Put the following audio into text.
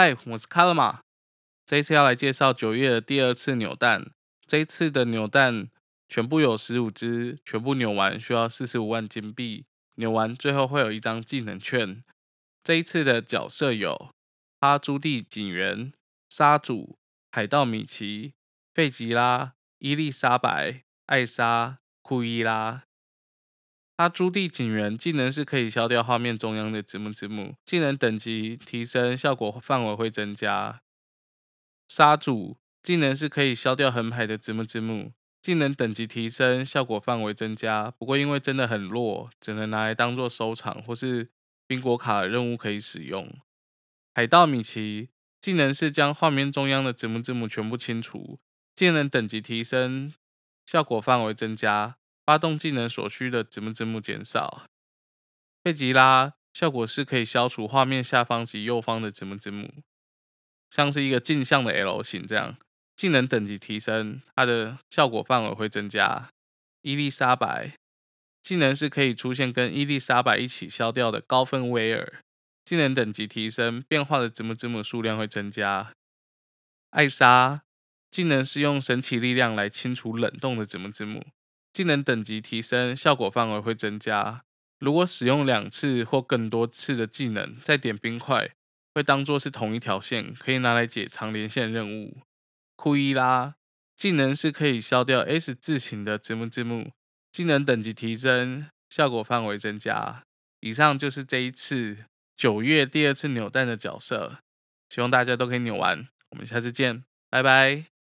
嗨，我是卡勒玛。这一次要来介绍九月的第二次扭蛋。这一次的扭蛋全部有十五只，全部扭完需要四十五万金币。扭完最后会有一张技能券。这一次的角色有哈朱蒂警员、沙祖、海盗米奇、费吉拉、伊丽莎白、艾莎、库伊拉。他朱棣警员技能是可以消掉画面中央的字幕字幕，技能等级提升，效果范围会增加。杀主技能是可以消掉横排的字幕字幕，技能等级提升，效果范围增加。不过因为真的很弱，只能拿来当做收藏或是宾果卡任务可以使用。海盗米奇技能是将画面中央的字幕字幕全部清除，技能等级提升，效果范围增加。发动技能所需的字幕字幕减少。贝吉拉效果是可以消除画面下方及右方的字幕字幕，像是一个镜像的 L 型这样。技能等级提升，它的效果范围会增加。伊丽莎白技能是可以出现跟伊丽莎白一起消掉的高分威尔，技能等级提升，变化的字幕字幕数量会增加。艾莎技能是用神奇力量来清除冷冻的字幕字幕。技能等级提升，效果范围会增加。如果使用两次或更多次的技能，再点冰块，会当做是同一条线，可以拿来解长连线任务。库伊拉技能是可以消掉 S 字形的字幕字幕，技能等级提升，效果范围增加。以上就是这一次九月第二次扭蛋的角色，希望大家都可以扭完。我们下次见，拜拜。